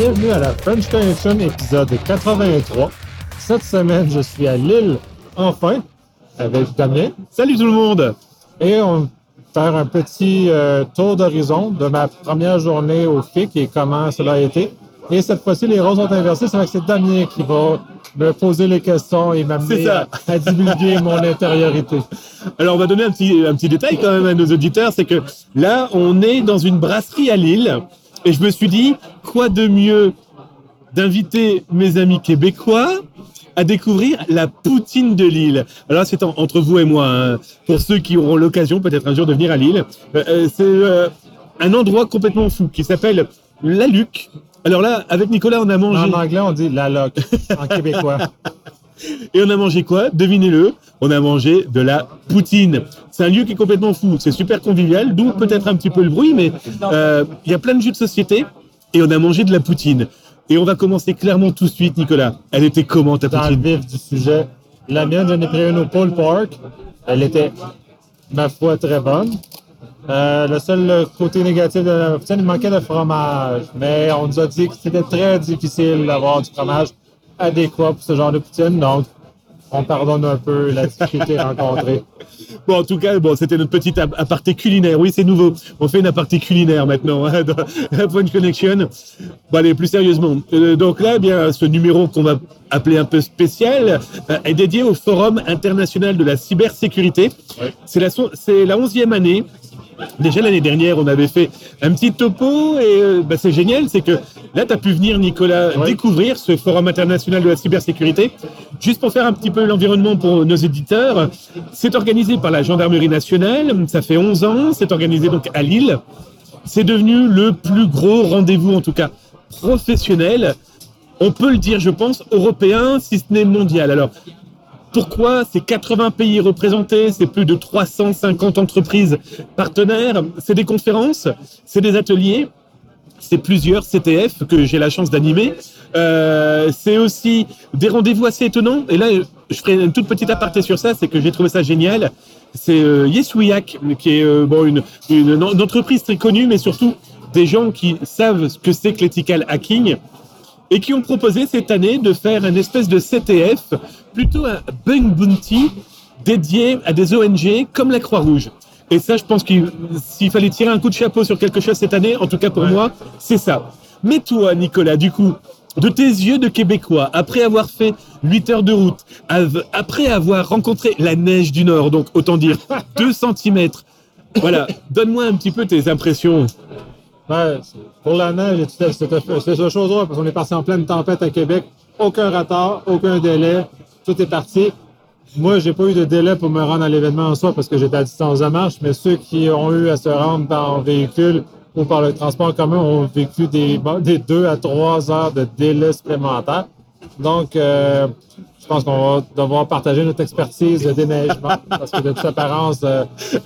bienvenue à la French Connection épisode 83. Cette semaine, je suis à Lille, enfin, avec Damien. Salut tout le monde! Et on va faire un petit euh, tour d'horizon de ma première journée au FIC et comment cela a été. Et cette fois-ci, les rôles sont inversés. C'est vrai que c'est Damien qui va me poser les questions et m'amener à, à divulguer mon intériorité. Alors on va donner un petit, un petit détail quand même à nos auditeurs, c'est que là on est dans une brasserie à Lille et je me suis dit quoi de mieux d'inviter mes amis québécois à découvrir la poutine de Lille? Alors c'est en- entre vous et moi, hein. pour ceux qui auront l'occasion peut-être un jour de venir à Lille. Euh, euh, c'est euh, un endroit complètement fou qui s'appelle La Luc. Alors là, avec Nicolas, on a mangé... En anglais, on dit la loc, en québécois. Et on a mangé quoi? Devinez-le, on a mangé de la poutine. C'est un lieu qui est complètement fou, c'est super convivial, d'où peut-être un petit peu le bruit, mais euh, il y a plein de jeux de société et on a mangé de la poutine. Et on va commencer clairement tout de suite, Nicolas. Elle était comment ta dans le vif du sujet. La mienne, j'en ai pris une au pulled pork. Elle était, ma foi, très bonne. Euh, le seul côté négatif de la poutine, il manquait de fromage. Mais on nous a dit que c'était très difficile d'avoir du fromage adéquat pour ce genre de poutine. Donc, on pardonne un peu la difficulté rencontrée. Bon, en tout cas, bon, c'était notre petite ap- aparté culinaire. Oui, c'est nouveau. On fait une aparté culinaire maintenant hein, dans French Connection. Bon, allez, plus sérieusement. Euh, donc là, eh bien, ce numéro qu'on va appeler un peu spécial euh, est dédié au Forum international de la cybersécurité. C'est la, c'est la onzième année. Déjà l'année dernière, on avait fait un petit topo et euh, bah, c'est génial, c'est que là, tu as pu venir, Nicolas, découvrir ce Forum international de la cybersécurité. Juste pour faire un petit peu l'environnement pour nos éditeurs, c'est organisé par la Gendarmerie nationale, ça fait 11 ans, c'est organisé donc à Lille. C'est devenu le plus gros rendez-vous, en tout cas professionnel, on peut le dire, je pense, européen, si ce n'est mondial. Alors, pourquoi c'est 80 pays représentés, c'est plus de 350 entreprises partenaires, c'est des conférences, c'est des ateliers, c'est plusieurs CTF que j'ai la chance d'animer. Euh, c'est aussi des rendez-vous assez étonnants. Et là, je ferai une toute petite aparté sur ça, c'est que j'ai trouvé ça génial. C'est euh, qui est euh, une, une, entreprise très connue, mais surtout des gens qui savent ce que c'est que l'ethical hacking et qui ont proposé cette année de faire une espèce de CTF, plutôt un bug bounty dédié à des ONG comme la Croix-Rouge. Et ça, je pense qu'il s'il fallait tirer un coup de chapeau sur quelque chose cette année, en tout cas pour moi, c'est ça. Mais toi, Nicolas, du coup, de tes yeux de Québécois, après avoir fait 8 heures de route, après avoir rencontré la neige du Nord, donc autant dire 2 cm, voilà, donne-moi un petit peu tes impressions. C'est- pour la neige, c'était ce chose-là, parce qu'on est parti en pleine tempête à Québec. Aucun retard, aucun délai. Tout est parti. Moi, j'ai pas eu de délai pour me rendre à l'événement en soi parce que j'étais à distance de marche, mais ceux qui ont eu à se rendre par véhicule ou par le transport commun ont vécu des, des deux à trois heures de délai supplémentaire. Donc, euh, je pense qu'on va devoir partager notre expertise de déneigement parce que de toute apparence, euh,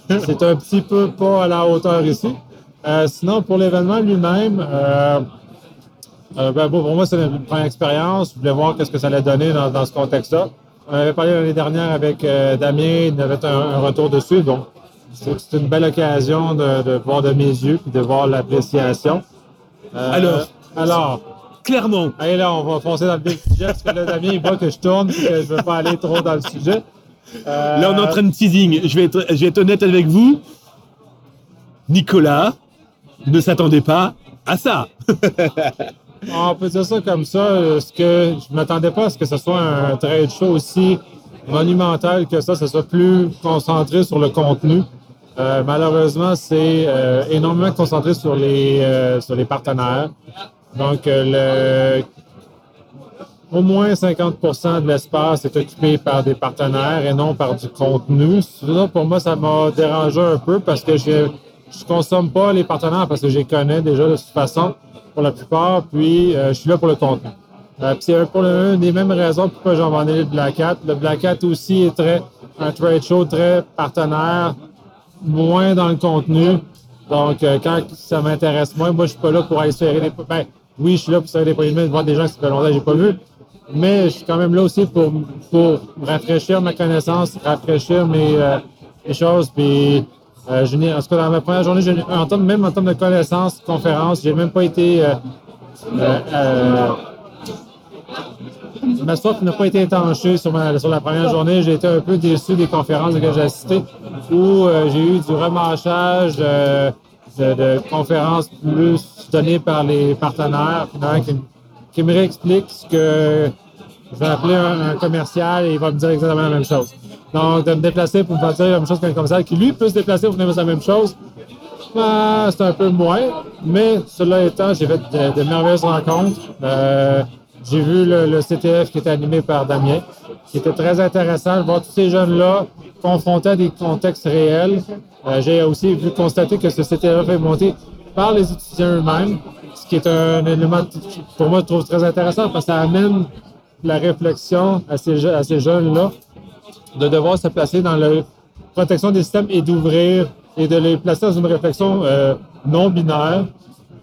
c'est un petit peu pas à la hauteur ici. Euh, sinon, pour l'événement lui-même, euh, euh, ben, bon, pour moi, c'est une première expérience. Je voulais voir qu'est-ce que ça allait donner dans, dans ce contexte-là. On avait parlé l'année dernière avec euh, Damien, il avait un, un retour dessus. Donc, c'est une belle occasion de, de voir de mes yeux puis de voir l'appréciation. Euh, Alors? alors, Clairement, Allez, là, on va foncer dans le vif sujet parce que là, Damien, il voit que je tourne et que je ne veux pas aller trop dans le sujet. Euh, Là, on est en train de teasing. Je vais être, je vais être honnête avec vous. Nicolas ne s'attendait pas à ça. On peut dire ça comme ça. euh, Ce que je m'attendais pas à ce que ce soit un trade show aussi monumental que ça, ce soit plus concentré sur le contenu. Euh, malheureusement, c'est euh, énormément concentré sur les sur les partenaires. Donc, le au moins 50 de l'espace est occupé par des partenaires et non par du contenu. Ça, pour moi, ça m'a dérangé un peu parce que je je consomme pas les partenaires parce que je les connais déjà de toute façon pour la plupart, puis euh, je suis là pour le contenu. Euh, c'est un- pour le- une des mêmes raisons pourquoi j'en vendais le Black Hat. Le Black Hat aussi est très un trade show très partenaire, moins dans le contenu. Donc, euh, quand ça m'intéresse moins, moi, je suis pas là pour aller serrer des... Ben, oui, je suis là pour serrer des poignées de voir des gens que ça fait longtemps que j'ai pas vu. Mais je suis quand même là aussi pour, pour rafraîchir ma connaissance, rafraîchir mes, euh, mes choses. Puis, euh, je en tout cas, dans ma première journée, en termes, même en termes de connaissances, conférences, j'ai même pas été euh, euh, euh, ma soif n'a pas été étanchée sur, sur la première journée. J'ai été un peu déçu des conférences que j'ai assistées où j'ai eu du remarchage de, de, conférences plus données par les partenaires qui, qui, me réexpliquent ce que je vais appeler un, commercial et il va me dire exactement la même chose. Donc, de me déplacer pour me dire la même chose qu'un commercial qui, lui, peut se déplacer pour me dire la même chose, ben, c'est un peu moins. Mais cela étant, j'ai fait de, merveilleuses rencontres. Euh, j'ai vu le, CTF qui était animé par Damien, qui était très intéressant de voir tous ces jeunes-là confrontés à des contextes réels. Euh, j'ai aussi vu constater que ce CTF est monté par les étudiants eux-mêmes, ce qui est un élément, pour moi, je trouve très intéressant parce que ça amène la réflexion à ces, jeunes-là de devoir se placer dans la protection des systèmes et d'ouvrir et de les placer dans une réflexion euh, non binaire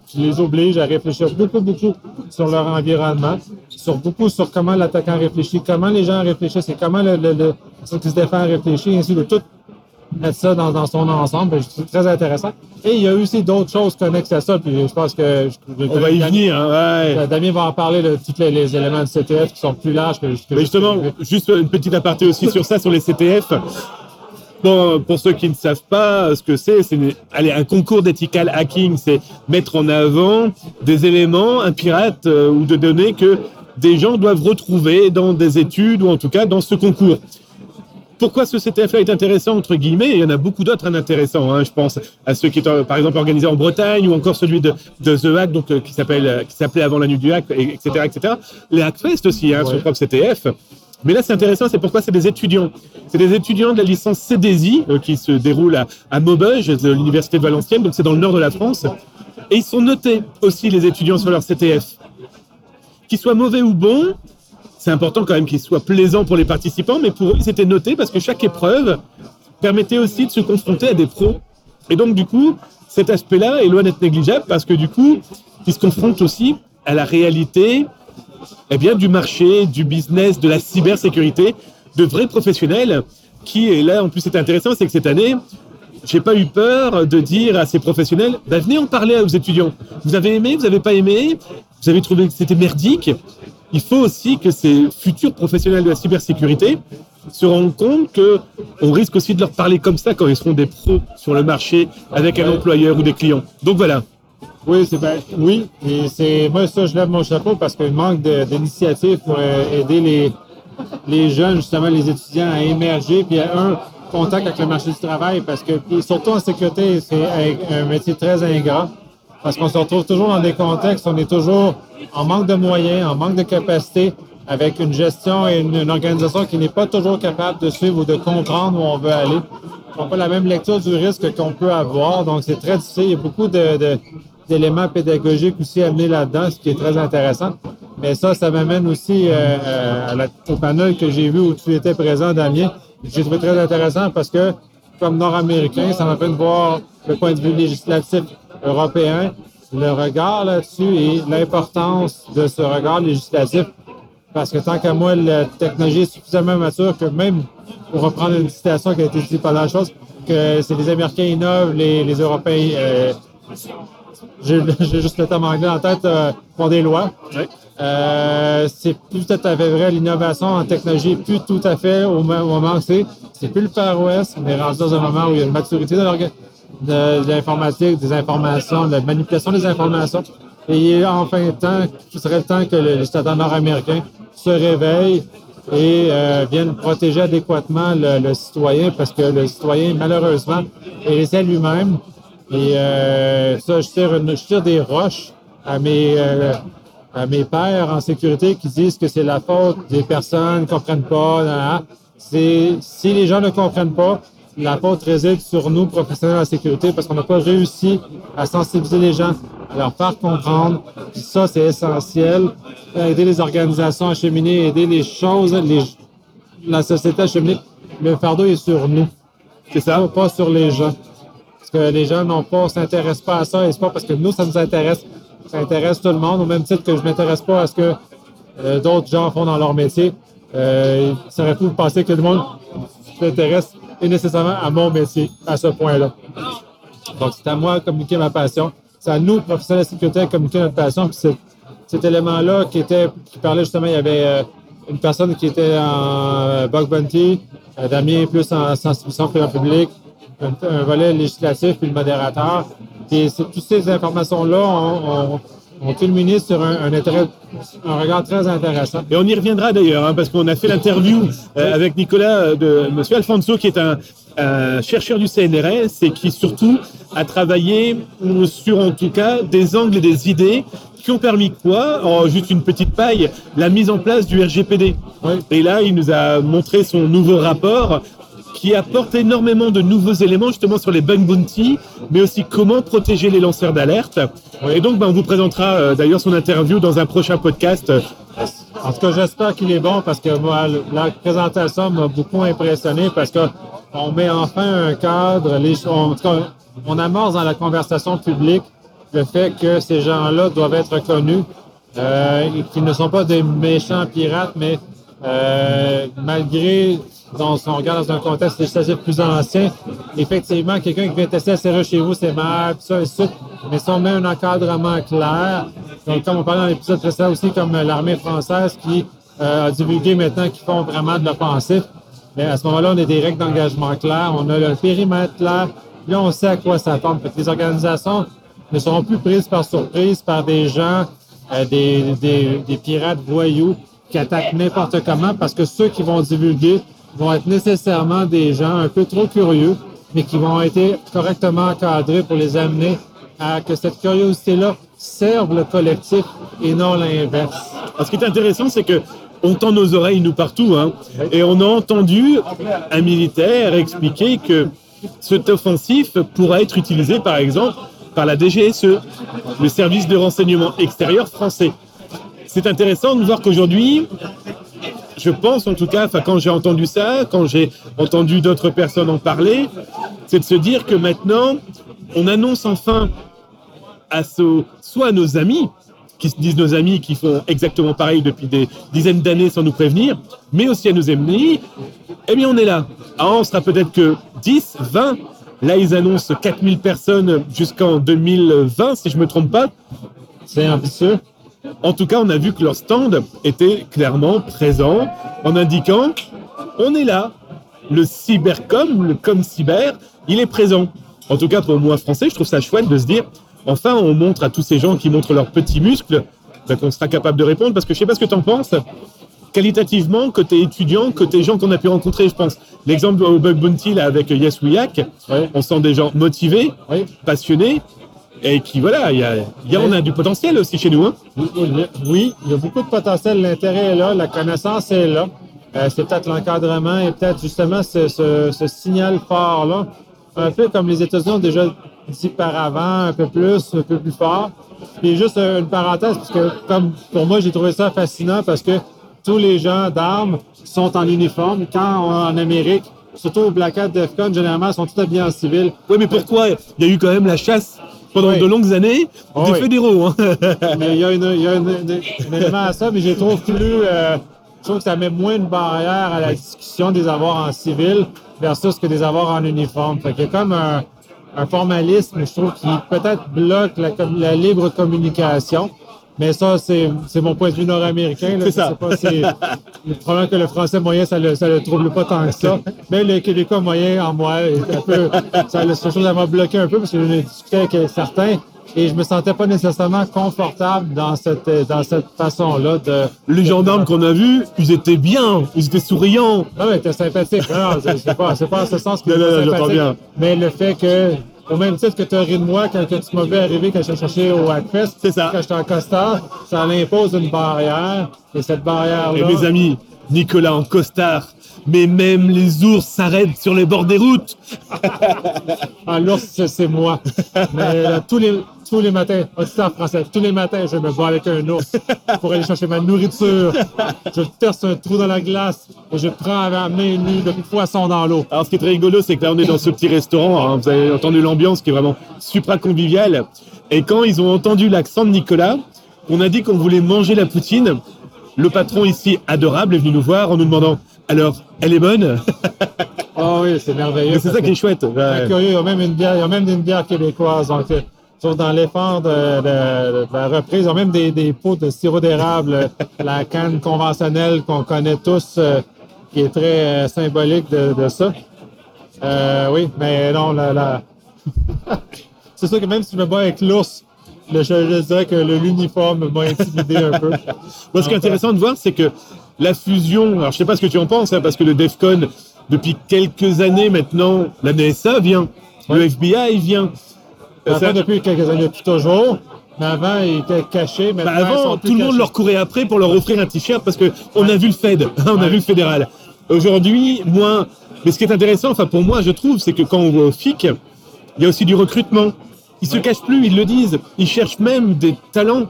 qui les oblige à réfléchir beaucoup, beaucoup sur leur environnement, sur beaucoup sur comment l'attaquant réfléchit, comment les gens réfléchissent et comment le, le, le qui se défend réfléchit, ainsi de tout mettre ça dans, dans son ensemble. C'est très intéressant. Et il y a aussi d'autres choses connexes à ça, puis je pense que... On va y venir, hein, ouais. Damien va en parler de tous les, éléments de CTF qui sont plus larges que... que justement, juste une petite aparté aussi sur ça, sur les CTF. Bon, pour ceux qui ne savent pas ce que c'est, c'est un concours d'ethical hacking, c'est mettre en avant des éléments, un pirate euh, ou de données que des gens doivent retrouver dans des études ou en tout cas dans ce concours. Pourquoi ce CTF-là est intéressant, entre guillemets, il y en a beaucoup d'autres intéressants, hein, je pense à ceux qui étaient par exemple organisés en Bretagne ou encore celui de, de The Hack, donc, euh, qui s'appelle, qui s'appelait avant la nuit du hack, etc., etc. Les Hackfest aussi, hein, ouais. son propre CTF. Mais là, c'est intéressant, c'est pourquoi c'est des étudiants. C'est des étudiants de la licence CDSI euh, qui se déroule à, à Maubeuge, de l'université de Valenciennes, donc c'est dans le nord de la France. Et ils sont notés aussi, les étudiants, sur leur CTF. Qu'ils soient mauvais ou bons, c'est important quand même qu'ils soient plaisants pour les participants, mais pour eux, c'était noté parce que chaque épreuve permettait aussi de se confronter à des pros. Et donc, du coup, cet aspect-là est loin d'être négligeable parce que, du coup, ils se confrontent aussi à la réalité eh bien, du marché, du business, de la cybersécurité, de vrais professionnels qui, et là en plus c'est intéressant, c'est que cette année, j'ai pas eu peur de dire à ces professionnels, bah, venez en parler aux étudiants. Vous avez aimé, vous n'avez pas aimé, vous avez trouvé que c'était merdique? Il faut aussi que ces futurs professionnels de la cybersécurité se rendent compte que on risque aussi de leur parler comme ça quand ils seront des pros sur le marché avec un employeur ou des clients. Donc voilà. Oui, c'est ben, oui, et c'est moi ça je lève mon chapeau parce qu'il manque d'initiatives pour euh, aider les les jeunes justement les étudiants à émerger puis à un contact avec le marché du travail parce que surtout en sécurité c'est un métier très ingrat parce qu'on se retrouve toujours dans des contextes on est toujours en manque de moyens, en manque de capacité avec une gestion et une, organisation qui n'est pas toujours capable de suivre ou de comprendre où on veut aller. On n'a pas la même lecture du risque qu'on peut avoir, donc c'est très difficile. Il y a beaucoup de, d'éléments pédagogiques aussi amenés là-dedans, ce qui est très intéressant. Mais ça, ça m'amène aussi euh, euh, à au panel que j'ai vu où tu étais présent, Damien. J'ai trouvé très intéressant parce que, comme Nord-Américain, ça m'a fait de voir le point de vue législatif européen, le regard là-dessus et l'importance de ce regard législatif. Parce que tant qu'à moi, la technologie est suffisamment mature que même, pour reprendre une citation qui a été dit par la chose, que c'est les Américains innovent, les, les Européens euh, j'ai juste le terme anglais en tête, euh, pour des lois. Euh, c'est plus tout à fait vrai. L'innovation en technologie plus tout à fait au, moment où c'est. C'est plus le Far West, mais rendu dans un moment où il y a une maturité de, l'informatique, des informations, de la manipulation des informations. Et il est enfin temps, ce serait le temps que le législateur nord-américain se réveille et euh, vienne protéger adéquatement le, citoyen parce que le citoyen, malheureusement, est laissé lui-même et euh, ça, je tire, je tire, des roches à mes, euh, à mes pères en sécurité qui disent que c'est la faute des personnes qui ne comprennent pas. C'est, si les gens ne comprennent pas, la faute réside sur nous, professionnels en sécurité, parce qu'on n'a pas réussi à sensibiliser les gens, à leur faire comprendre. Ça, c'est essentiel. Aider les organisations à cheminer, aider les choses, les, la société à cheminer. Le fardeau est sur nous. C'est ça, pas sur les gens que les gens n'ont pas, s'intéressent pas à ça et c'est pas parce que nous, ça nous intéresse. Ça intéresse tout le monde au même titre que je m'intéresse pas à ce que euh, d'autres gens font dans leur métier. Euh, serait fou de penser que le monde s'intéresse nécessairement à mon métier à ce point-là. Donc, c'est à moi de communiquer ma passion. C'est à nous, professionnels de sécurité, de communiquer notre passion. Puis c'est cet élément-là qui était, qui parlait justement, il y avait euh, une personne qui était en euh, bug bounty, euh, Damien plus en sensibilisation pour public, un, volet législatif puis le modérateur. Et toutes ces informations-là ont, ont, ont culminé sur un, un intérêt, un regard très intéressant. Et on y reviendra d'ailleurs, hein, parce qu'on a fait l'interview euh, avec Nicolas euh, de Monsieur Alfonso, qui est un, un chercheur du CNRS et qui surtout a travaillé euh, sur en tout cas des angles et des idées qui ont permis quoi En juste une petite paille, la mise en place du RGPD. Oui. Et là, il nous a montré son nouveau rapport qui apporte énormément de nouveaux éléments justement sur les bug mais aussi comment protéger les lanceurs d'alerte. Et donc, ben, on vous présentera euh, d'ailleurs son interview dans un prochain podcast. En tout cas, j'espère qu'il est bon parce que moi, la présentation m'a beaucoup impressionné parce que on met enfin un cadre. Les, on, en tout cas, on amorce dans la conversation publique le fait que ces gens-là doivent être connus euh, qu'ils ne sont pas des méchants pirates, mais euh, malgré, dans, si on regarde dans un contexte législatif plus ancien, effectivement, quelqu'un qui vient tester serrure chez vous, c'est mal, puis ça, et ça. Mais si on met un encadrement clair, donc comme on parlait dans l'épisode précédent aussi, comme l'armée française qui euh, a divulgué maintenant qu'ils font vraiment de l'offensif, mais à ce moment-là, on a des règles d'engagement claires, on a le périmètre clair, là, on sait à quoi s'attendre. Fait que Les organisations ne seront plus prises par surprise par des gens, euh, des, des, des pirates voyous qui attaquent n'importe comment parce que ceux qui vont divulguer vont être nécessairement des gens un peu trop curieux, mais qui vont être correctement encadrés pour les amener à que cette curiosité-là serve le collectif et non l'inverse. Ce qui est intéressant, c'est que on tend nos oreilles nous partout, hein, et on a entendu un militaire expliquer que cet offensif pourra être utilisé, par exemple, par la DGSE, le service de renseignement extérieur français. C'est intéressant de voir qu'aujourd'hui, je pense en tout cas, quand j'ai entendu ça, quand j'ai entendu d'autres personnes en parler, c'est de se dire que maintenant, on annonce enfin à ce- soit à nos amis, qui se disent nos amis, qui font exactement pareil depuis des dizaines d'années sans nous prévenir, mais aussi à nos ennemis, eh bien on est là. Alors on sera peut-être que 10, 20, là ils annoncent 4000 personnes jusqu'en 2020, si je me trompe pas. C'est ambitieux. En tout cas, on a vu que leur stand était clairement présent en indiquant on est là. Le cybercom, le com cyber, il est présent. En tout cas, pour moi français, je trouve ça chouette de se dire enfin, on montre à tous ces gens qui montrent leurs petits muscles ben, qu'on sera capable de répondre. Parce que je sais pas ce que tu en penses. Qualitativement, côté étudiant, côté gens qu'on a pu rencontrer, je pense. L'exemple au Bug Bounty là, avec Yes We Hack, on sent des gens motivés, passionnés, et qui, voilà, il y a, il y a- on a du potentiel aussi chez nous. Hein. Oui, il y a beaucoup de potentiel. L'intérêt est là, la connaissance est là. Euh, c'est peut-être l'encadrement et peut-être justement ce, ce, ce signal fort-là. Un peu comme les États-Unis ont déjà dit par avant, un peu plus, un peu plus fort. Puis juste euh, une parenthèse, parce que comme pour moi, j'ai trouvé ça fascinant parce que tous les gens d'armes sont en uniforme. Quand on- en Amérique, surtout au Black Hat DEFCON, généralement, ils sont tous habillés en civil. Oui, mais pourquoi? Il y a eu quand même la chasse pendant Oui. de longues années Oh, des oui. fédéraux. hein. Mais il y a, une, y a une- une- un élément à ça, mais trouve plus. euh, je trouve que ça met moins de barrière à la discussion des avoirs en civil versus que des avoirs en uniforme. Fait qu'il y a comme un, un formalisme, je trouve, qui peut-être bloque la, la libre communication. Mais ça, c'est mon point de vue nord-américain. là. C'est ça. pas si- le problème que le français moyen, ça le, ça le trouble pas tant que ça. Mais le québécois moyen, en moi, un peu, ça, la chose, m'a bloqué un peu parce que je discutais avec certains et je me sentais pas nécessairement confortable dans cette, dans cette façon-là de. Les gendarmes qu'on a vus, ils étaient bien, ils étaient souriants. Non, mais t'es sympathique. Non, non, c'est pas, c'est pas en ce sens que Non, non, bien. Mais le fait que, au même titre que tu as ri de moi quand tu m'as vu arriver, quand je cherché au Hackfest, C'est ça. quand j'étais en costard, ça impose une barrière. Et cette barrière-là. Et mes amis, Nicolas en costard, mais même les ours s'arrêtent sur les bords des routes. Ah, l'ours, c'est- c'est moi. Mais là, tous les, tous les matins, auditeur français, tous les matins, je me bats avec un ours pour aller chercher ma nourriture. Je perce un trou dans la glace et je prends à la main nue le poisson dans l'eau. Alors, ce qui est très rigolo, c'est que là, on est dans ce petit restaurant. hein. vous avez entendu l'ambiance qui est vraiment supra conviviale. Et quand ils ont entendu l'accent de Nicolas, on a dit qu'on voulait manger la poutine. Le patron ici, adorable, est venu nous voir en nous demandant alors, elle est bonne? Ah oui, c'est merveilleux. C'est ça qui est chouette. Ouais. curieux, il y a même une bière, il y a même une bière québécoise. Donc, sont dans l'effort de, de- de la reprise. Ils ont même des, des pots de sirop d'érable, la canne conventionnelle qu'on connaît tous, euh, qui est très euh, symbolique de, de ça. Euh, oui, mais non, la, la- c'est sûr que même si je me bats avec l'ours, je, je dirais que l'uniforme m'a intimidé un peu. Moi, ce qui est intéressant de voir, c'est que la fusion, alors je sais pas ce que tu en penses, hein, parce que le DEFCON, depuis quelques années maintenant, la NSA vient, le. FBI vient. Enfin, Ça- depuis quelques années, depuis toujours. Mais avant, il était caché. Bah, Maintenant, ils avant, tout le monde cachés. leur courait après pour leur offrir un t-shirt parce que on a vu le Fed, on a vu le fédéral. Aujourd'hui, moi, mais ce qui est intéressant, enfin pour moi, je trouve, c'est que quand on va au FIC, il y a aussi du recrutement. Ils se cachent plus, ils le disent. Ils cherchent même des talents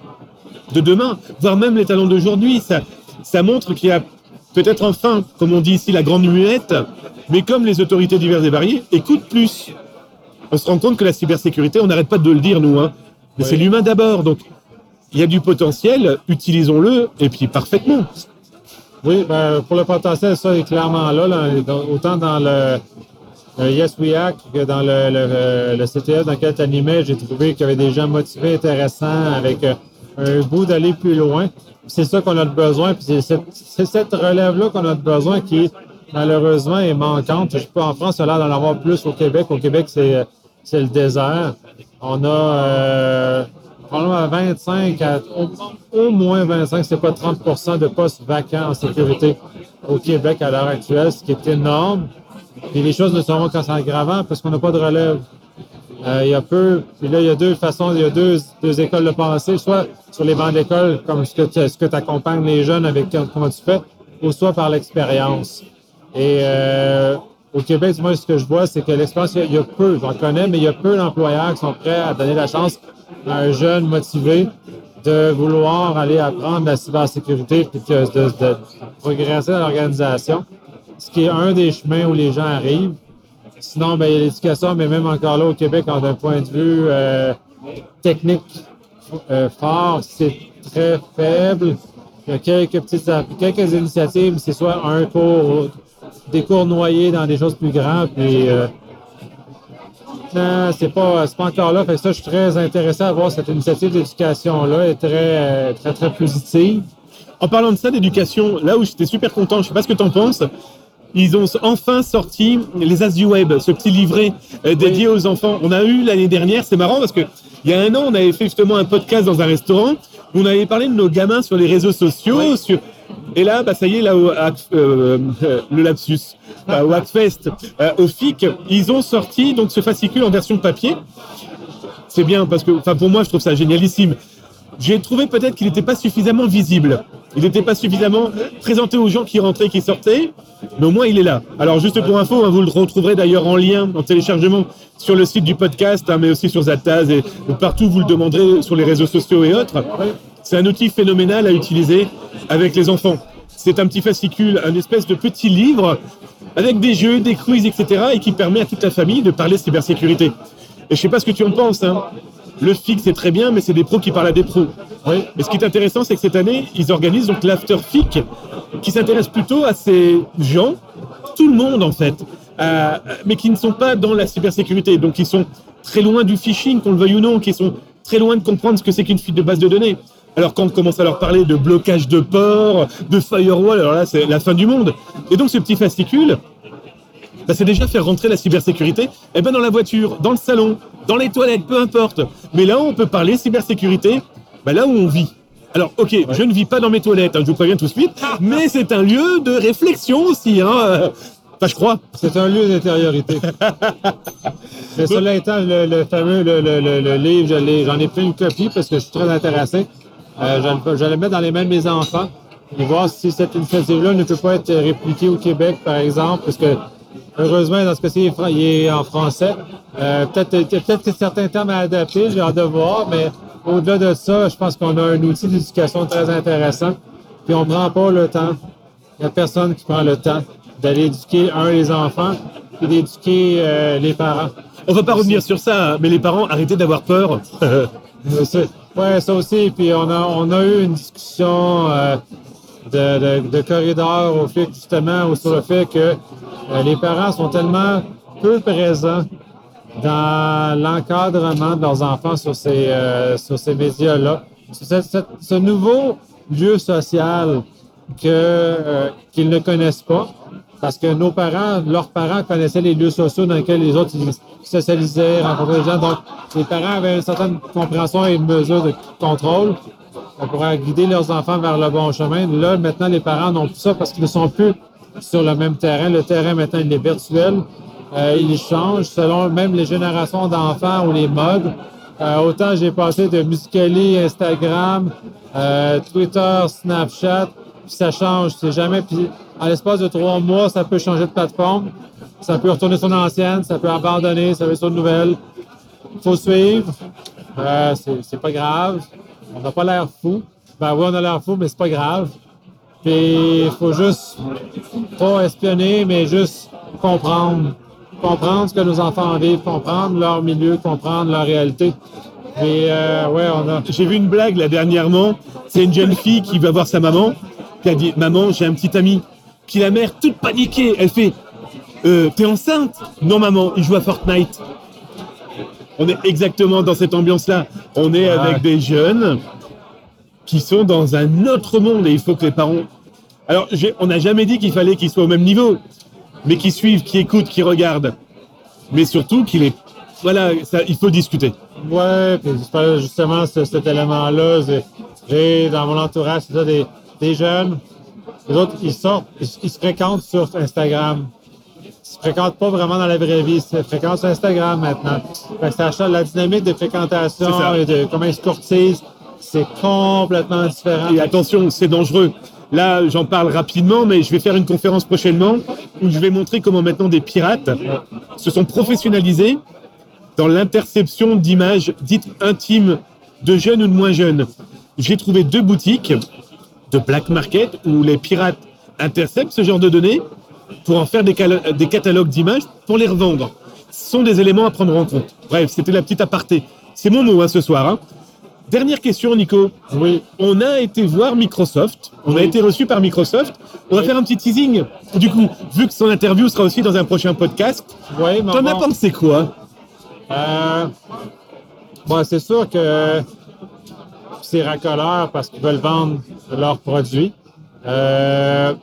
de demain, voire même les talents d'aujourd'hui. Ça, ça montre qu'il y a peut-être enfin, comme on dit ici, la grande muette, mais comme les autorités diverses et variées écoutent plus. On se rend compte que la cybersécurité, on n'arrête pas de le dire, nous, hein. Mais Oui. c'est l'humain d'abord. Donc, il y a du potentiel, utilisons-le, et puis parfaitement. Oui, ben, pour le potentiel, ça est clairement là, là, dans- autant dans le, le Yes We Hack que dans le, le, le CTF dans lequel tu animais, j'ai trouvé qu'il y avait des gens motivés, intéressants, avec euh, un goût d'aller plus loin. C'est ça qu'on a besoin, puis c'est cette, relève-là qu'on a besoin qui, malheureusement, est manquante. Je sais pas, en France, ça a l'air d'en avoir plus au Québec. Au Québec, c'est c'est le désert. On a euh, probablement 25 à au, au moins 25, c'est pas 30% de postes vacants en sécurité au Québec à l'heure actuelle, ce qui est énorme. Et les choses ne seront qu'en s'aggravant parce qu'on n'a pas de relève. Euh, il y a peu, puis là, il y a deux façons, il y a deux, écoles de pensée, soit sur les bancs d'école, comme ce que tu accompagnes les jeunes avec comment tu fais, ou soit par l'expérience. Et euh, au Québec, ce que je vois, c'est que l'expérience, il y a- peu, j'en connais, mais il y a peu d'employeurs qui sont prêts à donner la chance à un jeune motivé de vouloir aller apprendre la cybersécurité puis de, de progresser dans l'organisation, ce qui est un des chemins où les gens arrivent. Sinon, ben, il y a l'éducation, mais même encore là au Québec, d'un point de vue euh, technique euh, fort, c'est très faible. Il y a quelques petites quelques initiatives, c'est soit un cours, des cours noyés dans des choses plus grandes, puis euh, non, c'est pas, c'est pas encore là. Fait que ça, je suis très intéressé à voir cette initiative d'éducation-là est très, euh, très, très positive. En parlant de ça, d'éducation, là où j'étais super content, je sais pas ce que tu en penses, ils ont enfin sorti les As du Web, ce petit livret euh, dédié aux enfants. On a eu l'année dernière, c'est marrant parce que il y a un an, on avait fait justement un podcast dans un restaurant où on avait parlé de nos gamins sur les réseaux sociaux. Sur... Et là, bah, ça y est, là, au, euh, euh, le lapsus, euh, au Hackfest, euh, au FIC, ils ont sorti donc ce fascicule en version papier. C'est bien parce que, enfin, pour moi, je trouve ça génialissime. J'ai trouvé peut-être qu'il n'était pas suffisamment visible. Il n'était pas suffisamment présenté aux gens qui rentraient, qui sortaient, mais au moins il est là. Alors juste pour info, hein, vous le retrouverez d'ailleurs en lien, en téléchargement sur le site du podcast, hein, mais aussi sur Zataz et partout vous le demanderez sur les réseaux sociaux et autres. C'est un outil phénoménal à utiliser avec les enfants. C'est un petit fascicule, un espèce de petit livre avec des jeux, des quiz, etc. et qui permet à toute la famille de parler cybersécurité. Et je sais pas ce que tu en penses, hein. Le FIC, c'est très bien, mais c'est des pros qui parlent à des pros. Oui. Et ce qui est intéressant, c'est que cette année, ils organisent donc l'After FIC, qui s'intéresse plutôt à ces gens, tout le monde en fait, euh, mais qui ne sont pas dans la cybersécurité, donc qui sont très loin du phishing, qu'on le veuille ou non, qui sont très loin de comprendre ce que c'est qu'une fuite de base de données. Alors quand on commence à leur parler de blocage de port, de firewall, alors là c'est la fin du monde. Et donc ce petit fascicule, bah, c'est déjà faire rentrer la cybersécurité eh ben, dans la voiture, dans le salon, dans les toilettes, peu importe. Mais là, on peut parler cybersécurité bah, là où on vit. Alors, ok, je ne vis pas dans mes toilettes, hein, je vous préviens tout de suite, mais c'est un lieu de réflexion aussi. Hein, euh, Enfin, je crois. C'est un lieu d'intériorité. Mais cela étant, le, le fameux le, le- livre, j'en ai pris une copie parce que je suis très intéressé. Euh, je, je vais le mettre dans les mains de mes enfants et voir si cette initiative-là ne peut pas être répliquée au Québec, par exemple, parce que heureusement, dans ce cas-ci, il est fran- il est en français. Euh, peut-être peut-être que certains termes à adapter, j'ai hâte de voir, mais au-delà de ça, je pense qu'on a un outil d'éducation très intéressant. Puis on ne prend pas le temps. Il n'y a personne qui prend le temps d'aller éduquer, un, les enfants, et d'éduquer euh, les parents. On va pas revenir sur ça, hein, mais les parents, arrêtez d'avoir peur. Ouais, ça aussi. Puis on a, on a eu une discussion euh, de, de, de corridor au fait justement au- sur le fait que euh, les parents sont tellement peu présents dans l'encadrement de leurs enfants sur ces, euh, sur ces médias-là. Ce, nouveau lieu social euh, qu'ils ne connaissent pas, parce que nos parents, leurs parents connaissaient les lieux sociaux dans lesquels les autres socialisaient, rencontraient des gens. Donc, les parents avaient une certaine compréhension et une mesure de contrôle on pourrait guider leurs enfants vers le bon chemin. Là, maintenant, les parents n'ont plus ça parce qu'ils ne sont plus sur le même terrain. Le terrain, maintenant, il est virtuel. Euh, il change selon même les générations d'enfants ou les modes. Euh, autant j'ai passé de Musicali, Instagram, euh, Twitter, Snapchat, puis ça change. C'est jamais. Puis en l'espace de trois mois, ça peut changer de plateforme. Ça peut retourner sur l'ancienne, ça peut abandonner, ça peut être sur une nouvelle. faut suivre. Euh, c'est pas grave. On n'a pas l'air fou. Ben oui, on a l'air fou, mais c'est pas grave. Puis il faut juste pas espionner, mais juste comprendre. Comprendre ce que nos enfants vivent, comprendre leur milieu, comprendre leur réalité. Euh, ouais, a. J'ai vu une blague là dernièrement. C'est une jeune fille qui va voir sa maman, qui a dit Maman, j'ai un petit ami. Puis la mère, toute paniquée, elle fait euh, T'es enceinte? Non, maman, il joue à Fortnite. On est exactement dans cette ambiance-là. On est avec des jeunes qui sont dans un autre monde et il faut que les parents. Alors, on n'a jamais dit qu'il fallait qu'ils soient au même niveau, mais qu'ils suivent, qu'ils écoutent, qu'ils regardent. Mais surtout qu'il est. Voilà, ça, il faut discuter. Ouais, justement ce- cet élément-là. J'ai dans mon entourage, c'est ça, des, des jeunes. Les autres, ils sortent, ils, ils se fréquentent sur Instagram. Ils se fréquentent pas vraiment dans la vraie vie, ils se fréquentent sur Instagram maintenant. Fait que la dynamique de fréquentation et de comment ils se courtisent. C'est complètement différent. Et attention, c'est dangereux. Là, j'en parle rapidement, mais je vais faire une conférence prochainement où je vais montrer comment maintenant des pirates se sont professionnalisés dans l'interception d'images dites intimes de jeunes ou de moins jeunes. J'ai trouvé deux boutiques de black market où les pirates interceptent ce genre de données pour en faire des, catalogues d'images pour les revendre. Ce sont des éléments à prendre en compte. Bref, c'était la petite aparté. C'est mon mot hein, ce soir. hein. Dernière question, Nico. Oui. On a été voir Microsoft. On a été reçu par Microsoft. On va Oui. faire un petit teasing. Du coup, vu que son interview sera aussi dans un prochain podcast, t'en as pensé quoi? Euh, bon, c'est sûr que c'est racoleur parce qu'ils veulent vendre leurs produits. Euh,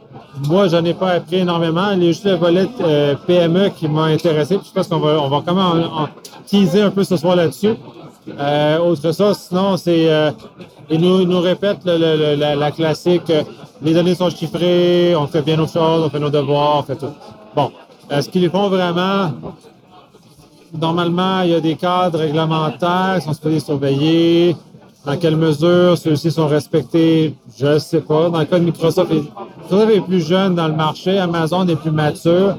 moi, j'en ai pas appris énormément. Il y a juste le volet euh, PME qui m'a intéressé. Je pense qu'on va, on va quand teaser un peu ce soir là-dessus. Euh, autre ça, sinon, c'est. Euh, ils nous, ils nous répètent la, la classique les données sont chiffrées, on fait bien nos choses, on fait nos devoirs, on fait tout. Bon. Est-ce qu'ils font vraiment? Normalement, il y a des cadres réglementaires qui sont supposés surveiller. Dans quelle mesure ceux-ci sont respectés, je ne sais pas. Dans le cas de Microsoft, Microsoft est plus jeune dans le marché, Amazon est plus mature.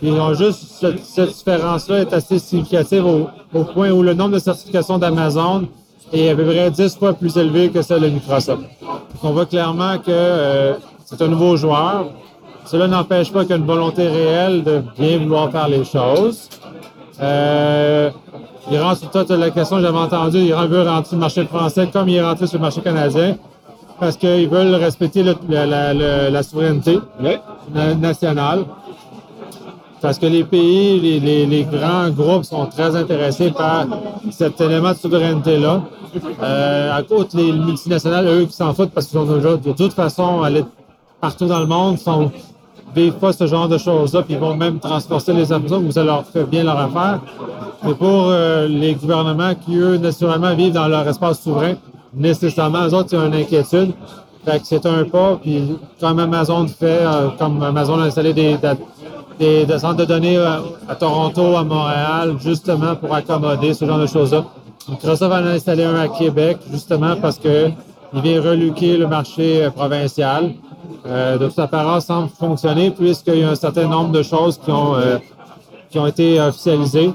Ils ont juste cette, différence-là est assez significative au, point où le nombre de certifications d'Amazon est à peu près 10 fois plus élevé que celle de Microsoft. On voit clairement que euh, c'est un nouveau joueur. Cela n'empêche pas qu'il y a une volonté réelle de bien vouloir faire les choses. Euh, il rentre sur toute la question que j'avais entendue, il veut rentrer sur le marché français comme il est rentré sur le marché canadien parce qu'ils veulent respecter le- la, la- la souveraineté na- nationale. Parce que les pays, les, les- les grands groupes sont très intéressés par cet élément de souveraineté-là. Euh, à côté, les multinationales, eux, qui s'en foutent parce qu'ils sont déjà, de toute façon, aller partout dans le monde, sont, vivent pas ce genre de choses-là, puis ils vont même transporter les Amazones où ça leur fait bien leur affaire. Mais pour euh, les gouvernements qui, eux, naturellement, vivent dans leur espace souverain, nécessairement, eux autres, ils ont une inquiétude. Fait que c'est un pas, puis comme Amazon fait, euh, comme Amazon a installé des, des, des centres de données euh, à Toronto, à Montréal, justement pour accommoder ce genre de choses-là. Microsoft en a installé un à Québec, justement parce que il vient reluquer le marché euh, provincial. Euh, de toute apparence, semble fonctionner puisqu'il y a un certain nombre de choses qui ont, euh, qui ont été officialisées.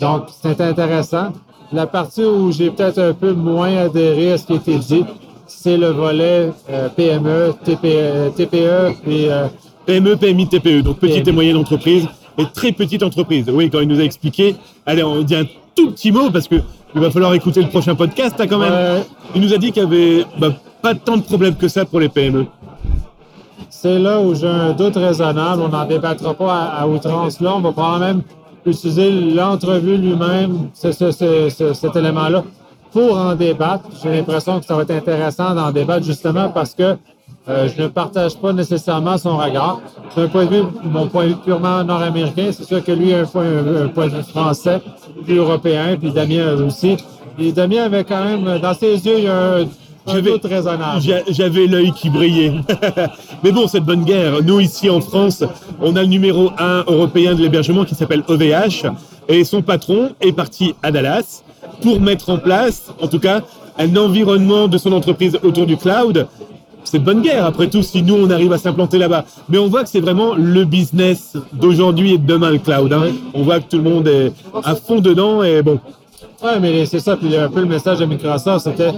Donc, c'est intéressant. La partie où j'ai peut-être un peu moins adhéré à ce qui a été dit, c'est le volet euh, PME, TPE, TPE, puis euh, PME, PMI, TPE, E, donc petite et PMI. moyenne entreprise et très petite entreprise. Oui, quand il nous a expliqué, allez, on dit un tout petit mot parce que il va falloir écouter le prochain podcast là, quand même. Ouais. Il nous a dit qu'il y avait bah, pas tant de problèmes que ça pour les PME. C'est là où j'ai un doute raisonnable. On n'en débattra pas à, outrance là. On va probablement même utiliser l'entrevue lui-même, ce- ce- ce- ce- cet élément-là, pour en débattre. J'ai l'impression que ça va être intéressant d'en débattre justement parce que euh, je ne partage pas nécessairement son regard. D'un point de vue, mon point de vue purement nord-américain, c'est sûr que lui a un point, un point de vue français, puis européen, puis Damien aussi. Et Damien avait quand même, dans ses yeux, il y a un J'avais- l'œil qui brillait. Mais bon, cette bonne guerre, nous ici en France, on a le numéro 1 européen de l'hébergement qui s'appelle OVH et son patron est parti à Dallas pour mettre en place, en tout cas, un environnement de son entreprise autour du cloud. C'est de bonne guerre, après tout, si nous on arrive à s'implanter là-bas. Mais on voit que c'est vraiment le business d'aujourd'hui et de demain, le cloud. hein. On voit que tout le monde est à fond dedans et bon, Oui, mais c'est ça. Puis un peu le message de Microsoft, c'était,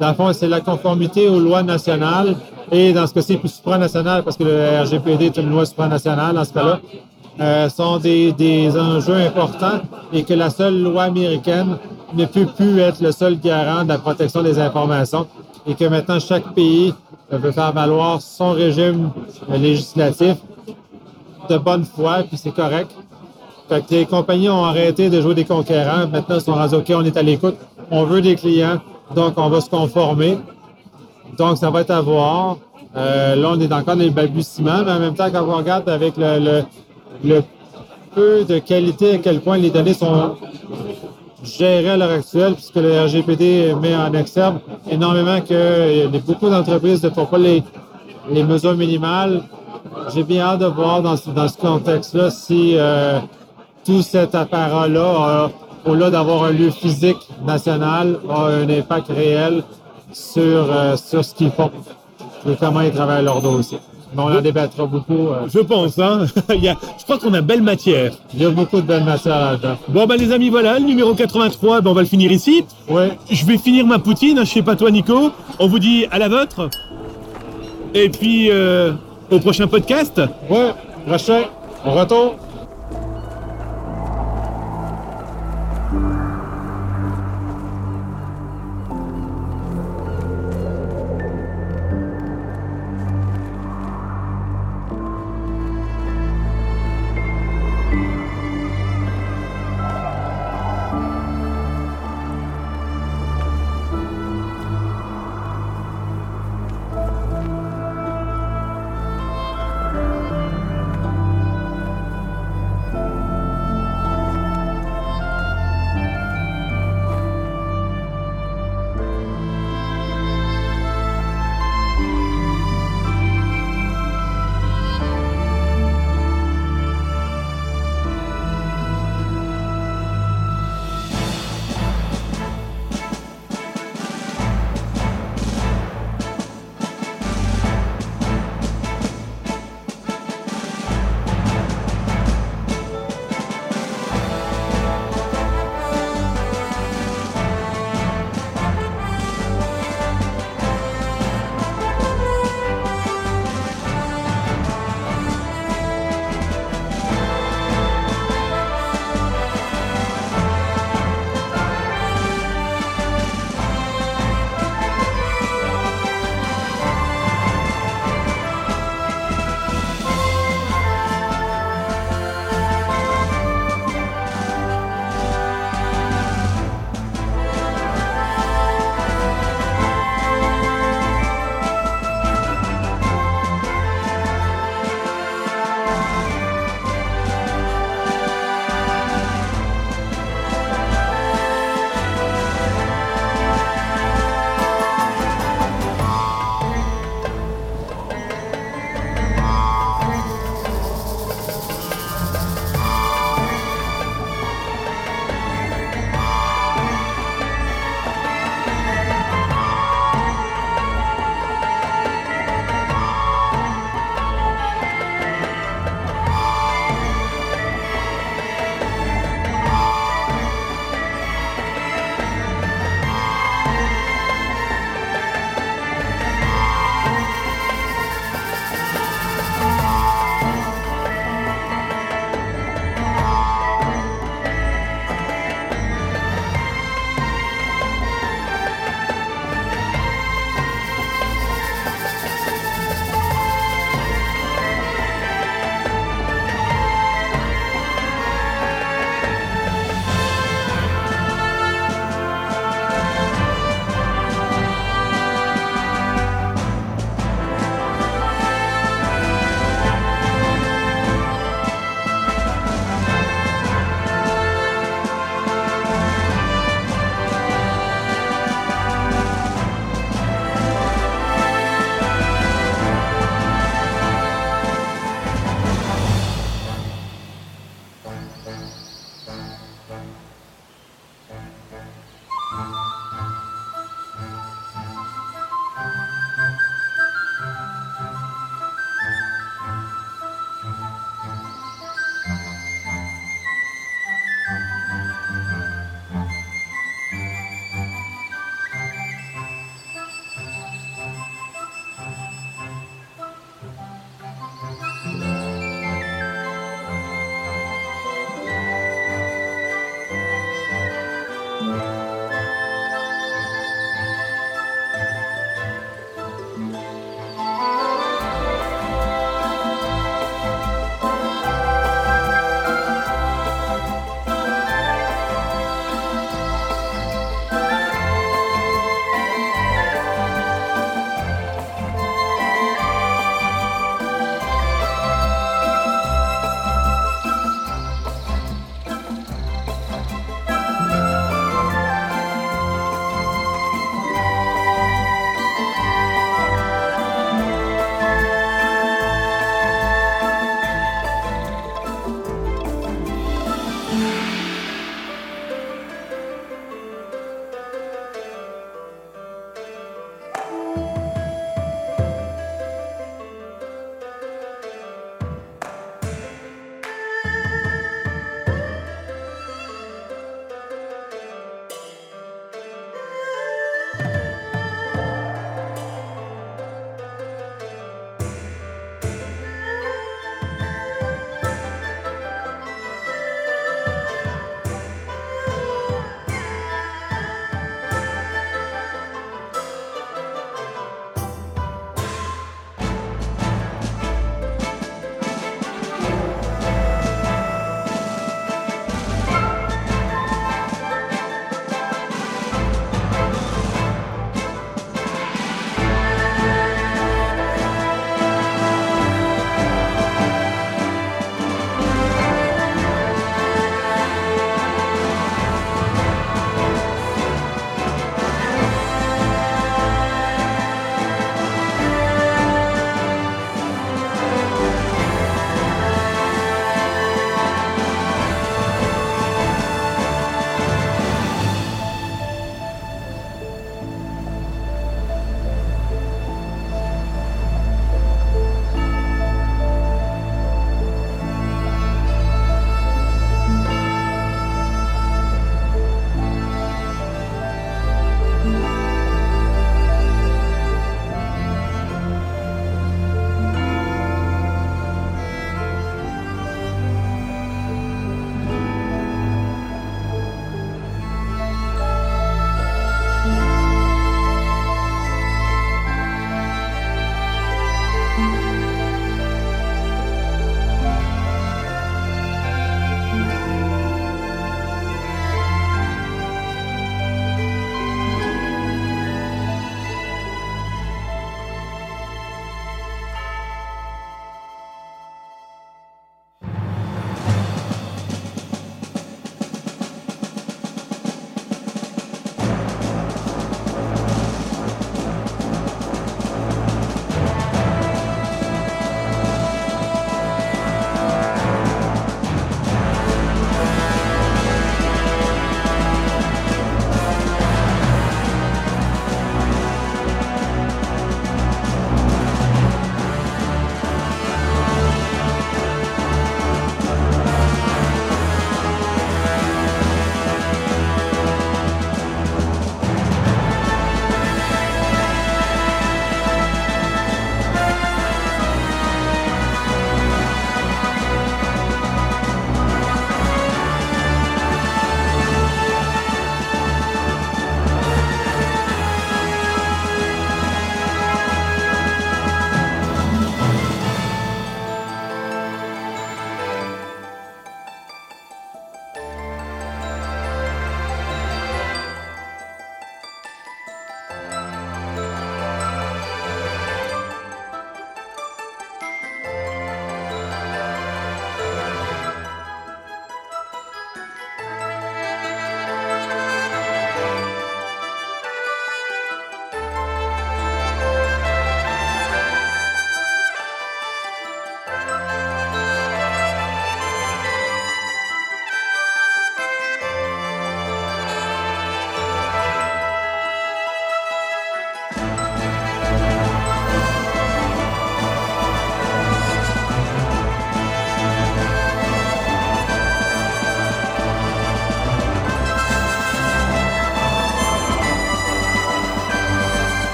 dans le fond, c'est la conformité aux lois nationales et dans ce cas-ci, plus supranationales, parce que le RGPD est une loi supranationale dans ce cas-là, euh, sont des, des enjeux importants et que la seule loi américaine ne peut plus être le seul garant de la protection des informations et que maintenant chaque pays euh, veut faire valoir son régime euh, législatif de bonne foi, puis c'est correct. Fait que les compagnies ont arrêté de jouer des conquérants. Maintenant, ils sont rendus OK, on est à l'écoute. On veut des clients, donc on va se conformer. Donc, ça va être à voir. Euh, là, on est encore dans les balbutiements, mais en même temps, quand on regarde avec le, le, le peu de qualité, à quel point les données sont gérées à l'heure actuelle, puisque le RGPD met en exergue énormément qu'il y a beaucoup d'entreprises ne font pas les, les mesures minimales. J'ai bien hâte de voir dans ce, dans ce contexte-là si euh, tout cet appareil-là, euh, au-delà d'avoir un lieu physique national, a un impact réel sur, euh, sur ce qu'ils font et comment ils travaillent à leur dossier. Mais on en débattra beaucoup. euh. je pense. Hein. Il y a- je crois qu'on a belle matière. Il y a beaucoup de belles matières là-dedans. Bon, ben les amis, voilà, le numéro 83, ben, on va le finir ici. Oui, Je vais finir ma poutine, hein, je sais pas toi, Nico. On vous dit à la vôtre. Et puis, euh, au prochain podcast. oui, prochain, on retourne.